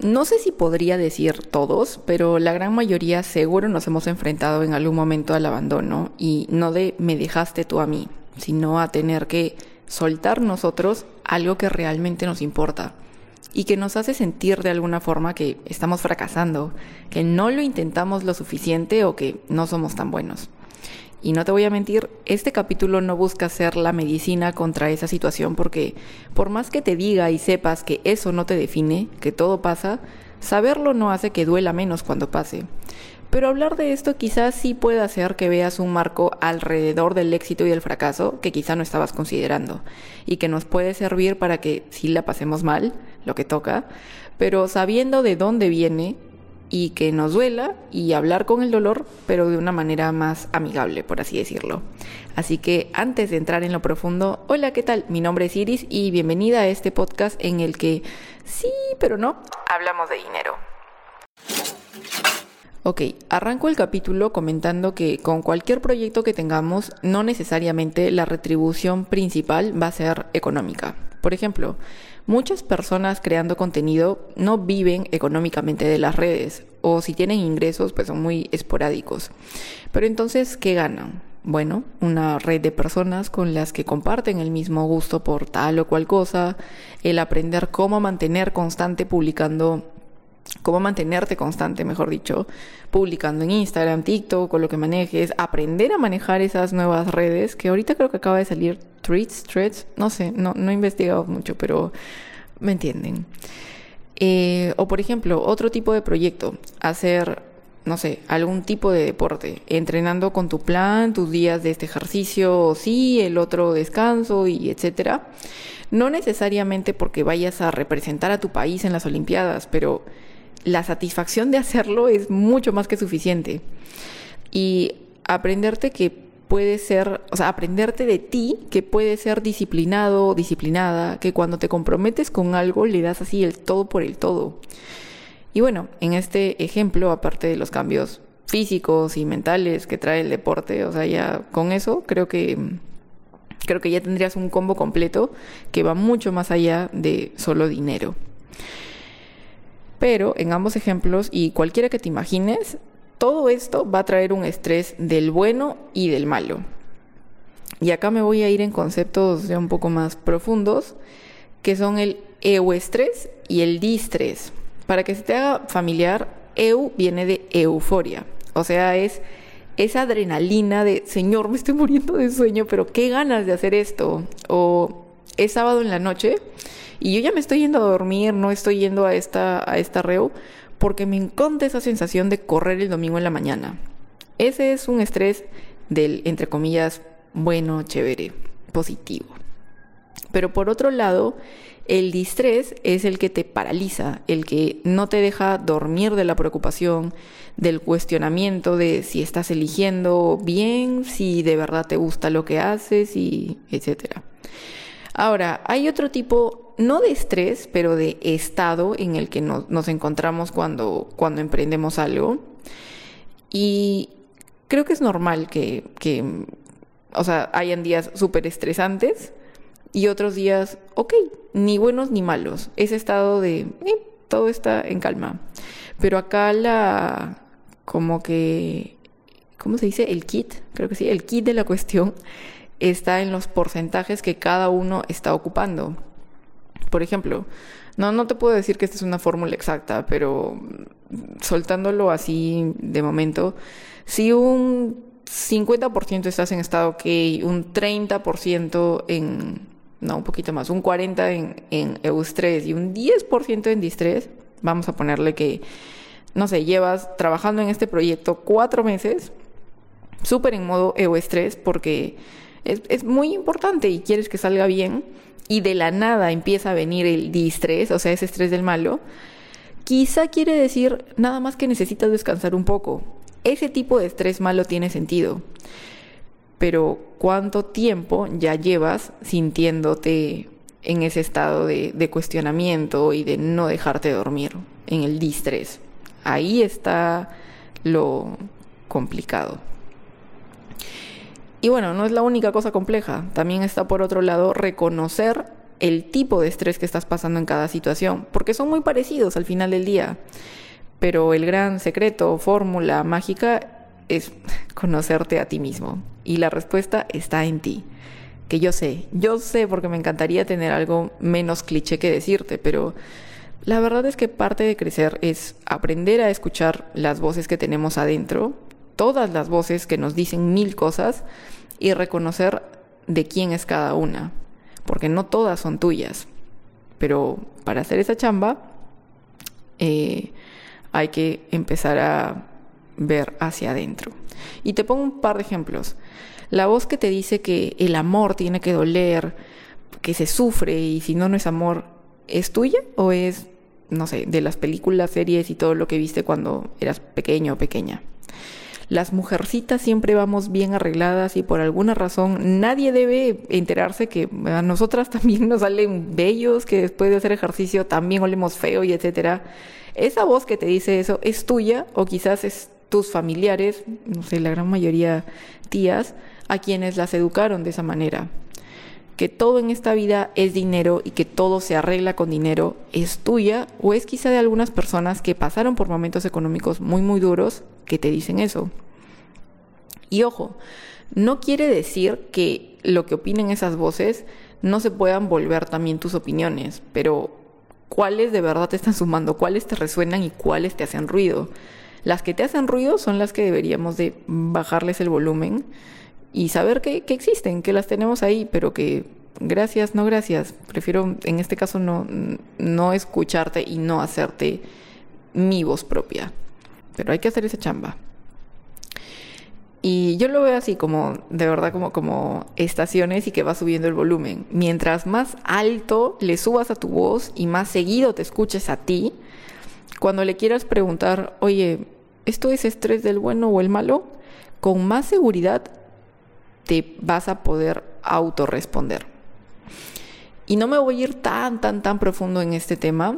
no sé si podría decir todos, pero la gran mayoría seguro nos hemos enfrentado en algún momento al abandono y no de me dejaste tú a mí, sino a tener que soltar nosotros algo que realmente nos importa y que nos hace sentir de alguna forma que estamos fracasando, que no lo intentamos lo suficiente o que no somos tan buenos. Y no te voy a mentir, este capítulo no busca ser la medicina contra esa situación porque por más que te diga y sepas que eso no te define, que todo pasa, saberlo no hace que duela menos cuando pase. Pero hablar de esto quizás sí pueda hacer que veas un marco alrededor del éxito y del fracaso que quizá no estabas considerando y que nos puede servir para que si la pasemos mal, lo que toca, pero sabiendo de dónde viene, y que nos duela y hablar con el dolor, pero de una manera más amigable, por así decirlo. Así que antes de entrar en lo profundo, hola, ¿qué tal? Mi nombre es Iris y bienvenida a este podcast en el que sí, pero no, hablamos de dinero. Ok, arranco el capítulo comentando que con cualquier proyecto que tengamos, no necesariamente la retribución principal va a ser económica. Por ejemplo, muchas personas creando contenido no viven económicamente de las redes o si tienen ingresos pues son muy esporádicos. Pero entonces, ¿qué ganan? Bueno, una red de personas con las que comparten el mismo gusto por tal o cual cosa, el aprender cómo mantener constante publicando cómo mantenerte constante, mejor dicho, publicando en Instagram, TikTok, con lo que manejes, aprender a manejar esas nuevas redes, que ahorita creo que acaba de salir Threads, Threads, no sé, no, he investigado mucho, pero me entienden. Eh, o por ejemplo, otro tipo de proyecto, hacer, no sé, algún tipo de deporte, entrenando con tu plan, tus días de este ejercicio, sí, el otro descanso y etcétera. No necesariamente porque vayas a representar a tu país en las Olimpiadas, pero la satisfacción de hacerlo es mucho más que suficiente. Y aprenderte que puede ser, o sea, aprenderte de ti que puede ser disciplinado, disciplinada, que cuando te comprometes con algo le das así el todo por el todo. Y bueno, en este ejemplo, aparte de los cambios físicos y mentales que trae el deporte, o sea, ya con eso creo que creo que ya tendrías un combo completo que va mucho más allá de solo dinero. Pero en ambos ejemplos y cualquiera que te imagines, todo esto va a traer un estrés del bueno y del malo. Y acá me voy a ir en conceptos ya un poco más profundos, que son el euestrés y el distrés. Para que se te haga familiar, eu viene de euforia, o sea, es esa adrenalina de, Señor, me estoy muriendo de sueño, pero qué ganas de hacer esto. O es sábado en la noche y yo ya me estoy yendo a dormir, no estoy yendo a esta, a esta reu, porque me encanta esa sensación de correr el domingo en la mañana. Ese es un estrés del, entre comillas, bueno, chévere, positivo. Pero por otro lado, el distrés es el que te paraliza, el que no te deja dormir de la preocupación, del cuestionamiento de si estás eligiendo bien, si de verdad te gusta lo que haces y etcétera. Ahora, hay otro tipo, no de estrés, pero de estado en el que nos, encontramos cuando, cuando emprendemos algo. Y creo que es normal que, o sea, hayan días súper estresantes y otros días, ok, ni buenos ni malos. Ese estado de, eh, todo está en calma. Pero acá la, como que, ¿cómo se dice? El kit, creo que sí, el kit de la cuestión está en los porcentajes que cada uno está ocupando. Por ejemplo, no, no te puedo decir que esta es una fórmula exacta, pero soltándolo así de momento, si un 50% estás en estado ok, un 30% en, no, un poquito más, un 40% en, en eustrés y un 10% en distrés, vamos a ponerle que, no sé, llevas trabajando en este proyecto cuatro meses, súper en modo eustrés, porque es, muy importante y quieres que salga bien y de la nada empieza a venir el distrés, o sea, ese estrés del malo, quizá quiere decir nada más que necesitas descansar un poco. Ese tipo de estrés malo tiene sentido. Pero ¿cuánto tiempo ya llevas sintiéndote en ese estado de, de cuestionamiento y de no dejarte dormir, en el distrés? Ahí está lo complicado. Y bueno, no es la única cosa compleja. También está por otro lado reconocer el tipo de estrés que estás pasando en cada situación, porque son muy parecidos al final del día. Pero el gran secreto, fórmula mágica, es conocerte a ti mismo. Y la respuesta está en ti. Que yo sé, yo sé porque me encantaría tener algo menos cliché que decirte, pero la verdad es que parte de crecer es aprender a escuchar las voces que tenemos adentro, todas las voces que nos dicen mil cosas, y reconocer de quién es cada una, porque no todas son tuyas. Pero para hacer esa chamba, eh, hay que empezar a ver hacia adentro. Y te pongo un par de ejemplos. La voz que te dice que el amor tiene que doler, que se sufre y si no, no es amor, ¿es tuya o es, no sé, de las películas, series y todo lo que viste cuando eras pequeño o pequeña? Las mujercitas siempre vamos bien arregladas y por alguna razón nadie debe enterarse que a nosotras también nos salen bellos, que después de hacer ejercicio también olemos feo y etcétera. Esa voz que te dice eso es tuya o quizás es tus familiares, no sé, la gran mayoría tías, a quienes las educaron de esa manera. Que todo en esta vida es dinero y que todo se arregla con dinero es tuya o es quizá de algunas personas que pasaron por momentos económicos muy muy duros que te dicen eso. Y ojo, no quiere decir que lo que opinen esas voces no se puedan volver también tus opiniones, pero cuáles de verdad te están sumando, cuáles te resuenan y cuáles te hacen ruido. Las que te hacen ruido son las que deberíamos de bajarles el volumen y saber que, existen, que las tenemos ahí, pero que gracias, no gracias. Prefiero en este caso no, no escucharte y no hacerte mi voz propia. Pero hay que hacer esa chamba. Y yo lo veo así como, de verdad, como, como estaciones y que va subiendo el volumen. Mientras más alto le subas a tu voz y más seguido te escuches a ti, cuando le quieras preguntar, oye, ¿esto es estrés del bueno o el malo? Con más seguridad te vas a poder autorresponder. Y no me voy a ir tan, tan, tan profundo en este tema,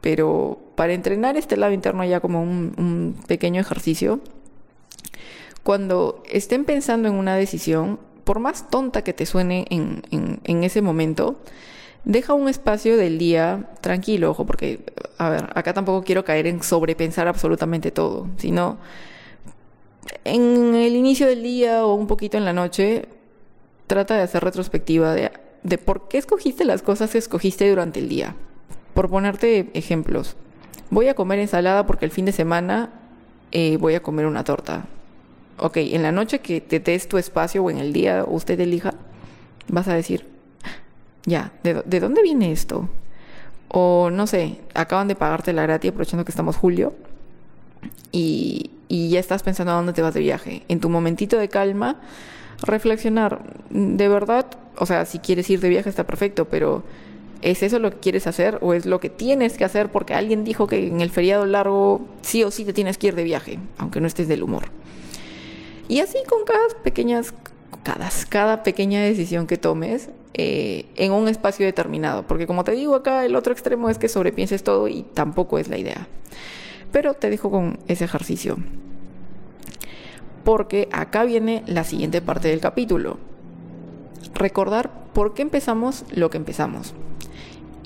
pero para entrenar este lado interno ya como un, pequeño ejercicio, cuando estén pensando en una decisión, por más tonta que te suene en, ese momento, deja un espacio del día tranquilo, ojo, porque, a ver, acá tampoco quiero caer en sobrepensar absolutamente todo, sino en el inicio del día o un poquito en la noche, trata de hacer retrospectiva de por qué escogiste las cosas que escogiste durante el día. Por ponerte ejemplos, voy a comer ensalada porque el fin de semana eh, voy a comer una torta ok, en la noche que te des tu espacio o en el día usted elija, vas a decir, ya, ¿de, dónde viene esto? O no sé, acaban de pagarte la gratis aprovechando que estamos julio y, y ya estás pensando a dónde te vas de viaje. En tu momentito de calma, reflexionar, de verdad, o sea, si quieres ir de viaje está perfecto, pero ¿es eso lo que quieres hacer o es lo que tienes que hacer porque alguien dijo que en el feriado largo sí o sí te tienes que ir de viaje, aunque no estés del humor? Y así con cada pequeñas, cada, pequeña decisión que tomes eh, en un espacio determinado. Porque como te digo acá, el otro extremo es que sobrepienses todo y tampoco es la idea. Pero te dejo con ese ejercicio. Porque acá viene la siguiente parte del capítulo. Recordar por qué empezamos lo que empezamos.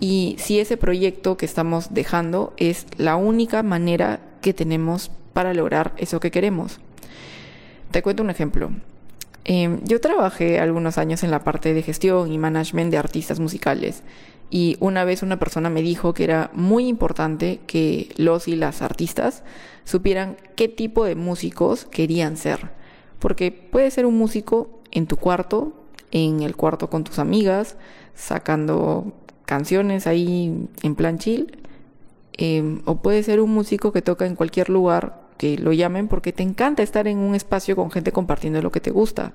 Y si ese proyecto que estamos dejando es la única manera que tenemos para lograr eso que queremos. Te cuento un ejemplo. Em, yo trabajé algunos años en la parte de gestión y management de artistas musicales y una vez una persona me dijo que era muy importante que los y las artistas supieran qué tipo de músicos querían ser. Porque puede ser un músico en tu cuarto, en el cuarto con tus amigas, sacando canciones ahí en plan chill, em, o puede ser un músico que toca en cualquier lugar que lo llamen porque te encanta estar en un espacio con gente compartiendo lo que te gusta.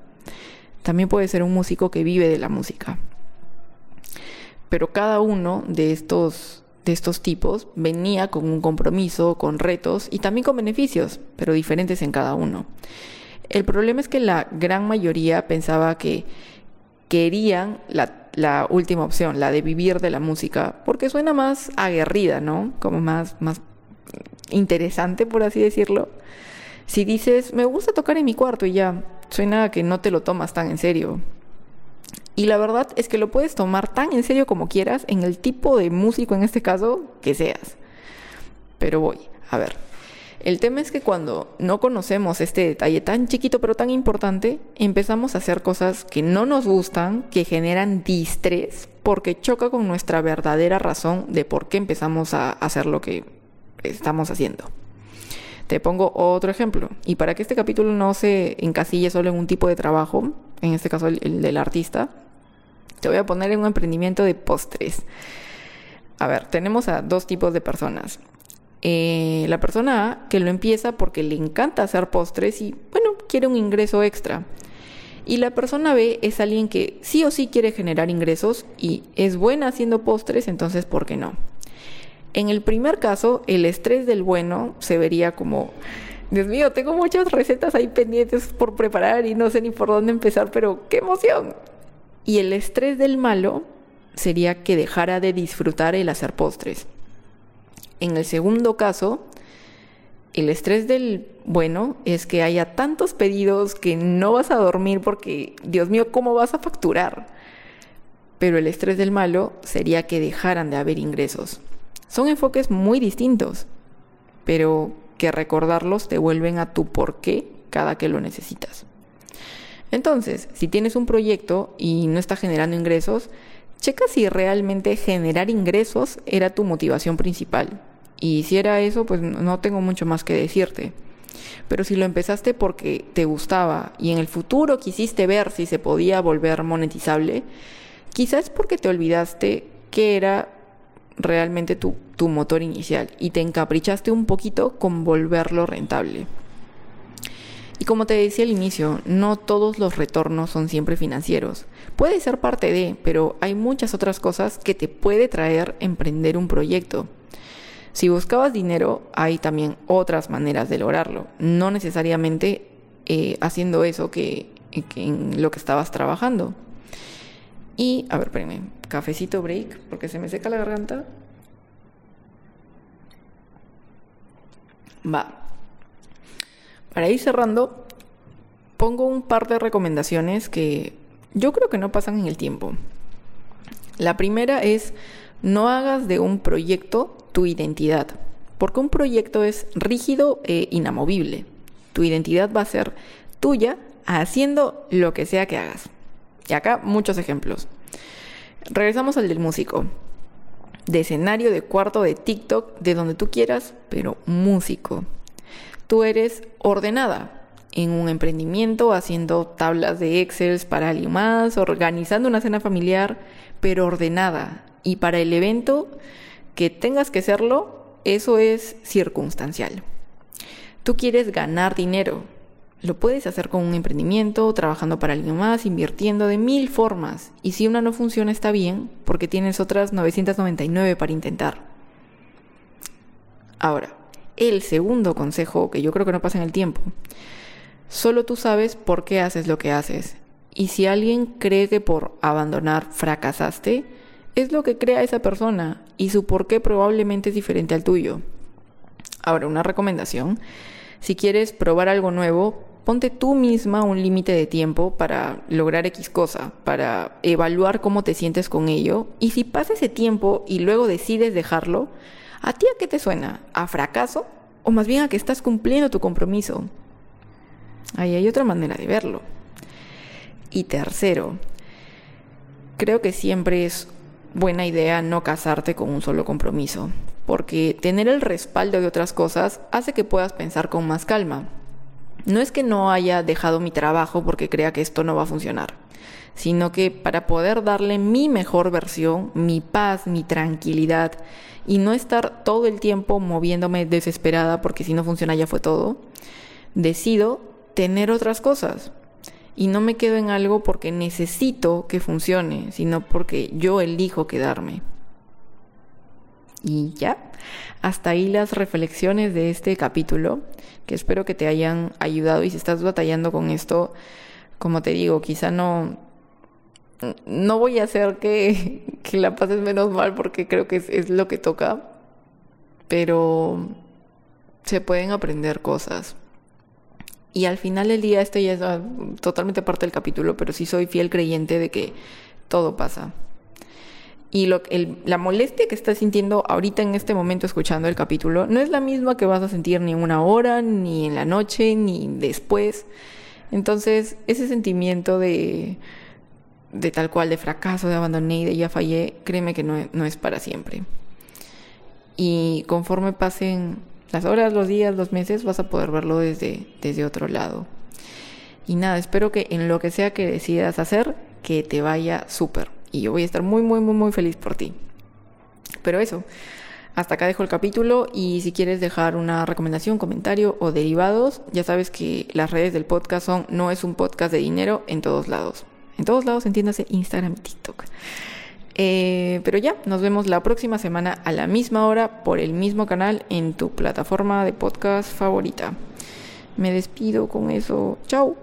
También puede ser un músico que vive de la música. Pero cada uno de estos, de estos tipos venía con un compromiso, con retos y también con beneficios, pero diferentes en cada uno. El problema es que la gran mayoría pensaba que querían la, la, última opción, la de vivir de la música, porque suena más aguerrida, ¿no? Como más, más interesante, por así decirlo. Si dices, me gusta tocar en mi cuarto y ya, suena que no te lo tomas tan en serio. Y la verdad es que lo puedes tomar tan en serio como quieras en el tipo de músico, en este caso, que seas. Pero voy, a ver. El tema es que cuando no conocemos este detalle tan chiquito pero tan importante, empezamos a hacer cosas que no nos gustan, que generan distrés, porque choca con nuestra verdadera razón de por qué empezamos a hacer lo que estamos haciendo. Te pongo otro ejemplo, y para que este capítulo no se encasille solo en un tipo de trabajo, en este caso el, del artista, te voy a poner en un emprendimiento de postres. A ver, tenemos a dos tipos de personas. Eh, la persona A que lo empieza porque le encanta hacer postres y, bueno, quiere un ingreso extra. Y la persona B es alguien que sí o sí quiere generar ingresos y es buena haciendo postres, entonces, ¿por qué no? En el primer caso, el estrés del bueno se vería como, Dios mío, tengo muchas recetas ahí pendientes por preparar y no sé ni por dónde empezar, pero qué emoción. Y el estrés del malo sería que dejara de disfrutar el hacer postres. En el segundo caso, el estrés del bueno es que haya tantos pedidos que no vas a dormir porque, Dios mío, ¿cómo vas a facturar? Pero el estrés del malo sería que dejaran de haber ingresos. Son enfoques muy distintos, pero que recordarlos te vuelven a tu por qué cada que lo necesitas. Entonces, si tienes un proyecto y no está generando ingresos, checa si realmente generar ingresos era tu motivación principal. Y si era eso, pues no tengo mucho más que decirte. Pero si lo empezaste porque te gustaba y en el futuro quisiste ver si se podía volver monetizable, quizás porque te olvidaste que era realmente tu, tu motor inicial y te encaprichaste un poquito con volverlo rentable. Y como te decía al inicio, no todos los retornos son siempre financieros. Puede ser parte de, pero hay muchas otras cosas que te puede traer emprender un proyecto. Si buscabas dinero, hay también otras maneras de lograrlo. No necesariamente eh, haciendo eso que, en lo que estabas trabajando. Y, a ver, espérenme, cafecito break, porque se me seca la garganta. Va. Para ir cerrando, pongo un par de recomendaciones que yo creo que no pasan en el tiempo. La primera es no hagas de un proyecto tu identidad, porque un proyecto es rígido e inamovible. Tu identidad va a ser tuya haciendo lo que sea que hagas. Y acá muchos ejemplos. Regresamos al del músico. De escenario, de cuarto, de TikTok, de donde tú quieras, pero músico. Tú eres ordenada en un emprendimiento, haciendo tablas de Excel para alguien más, organizando una cena familiar, pero ordenada. Y para el evento que tengas que hacerlo, eso es circunstancial. Tú quieres ganar dinero, lo puedes hacer con un emprendimiento, trabajando para alguien más, invirtiendo de mil formas. Y si una no funciona está bien, porque tienes otras 999 para intentar. Ahora, el segundo consejo, que yo creo que no pasa en el tiempo, solo tú sabes por qué haces lo que haces. Y si alguien cree que por abandonar fracasaste, es lo que crea esa persona y su por qué probablemente es diferente al tuyo. Ahora, una recomendación. Si quieres probar algo nuevo, ponte tú misma un límite de tiempo para lograr X cosa, para evaluar cómo te sientes con ello. Y si pasa ese tiempo y luego decides dejarlo, ¿a ti a qué te suena? ¿A fracaso? ¿O más bien a que estás cumpliendo tu compromiso? Ahí hay otra manera de verlo. Y tercero, creo que siempre es buena idea no casarte con un solo compromiso, porque tener el respaldo de otras cosas hace que puedas pensar con más calma. No es que no haya dejado mi trabajo porque crea que esto no va a funcionar, sino que para poder darle mi mejor versión, mi paz, mi tranquilidad y no estar todo el tiempo moviéndome desesperada porque si no funciona ya fue todo, decido tener otras cosas. Y no me quedo en algo porque necesito que funcione, sino porque yo elijo quedarme. Y ya, hasta ahí las reflexiones de este capítulo, que espero que te hayan ayudado y si estás batallando con esto, como te digo, quizá no, no voy a hacer que, que la pases menos mal porque creo que es, es lo que toca, pero se pueden aprender cosas. Y al final del día, esto ya es totalmente parte del capítulo, pero sí soy fiel creyente de que todo pasa. Y lo, la molestia que estás sintiendo ahorita en este momento escuchando el capítulo no es la misma que vas a sentir ni una hora, ni en la noche, ni después. Entonces, ese sentimiento de, de tal cual, de fracaso, de abandoné y de ya fallé, créeme que no, no es para siempre. Y conforme pasen las horas, los días, los meses, vas a poder verlo desde, desde otro lado. Y nada, espero que en lo que sea que decidas hacer, que te vaya súper y yo voy a estar muy, muy, muy, muy feliz por ti. Pero eso, hasta acá dejo el capítulo y si quieres dejar una recomendación, comentario o derivados, ya sabes que las redes del podcast son no es un podcast de dinero en todos lados. En todos lados entiéndase Instagram TikTok. Eh, pero ya, nos vemos la próxima semana a la misma hora por el mismo canal en tu plataforma de podcast favorita. Me despido con eso. Chao.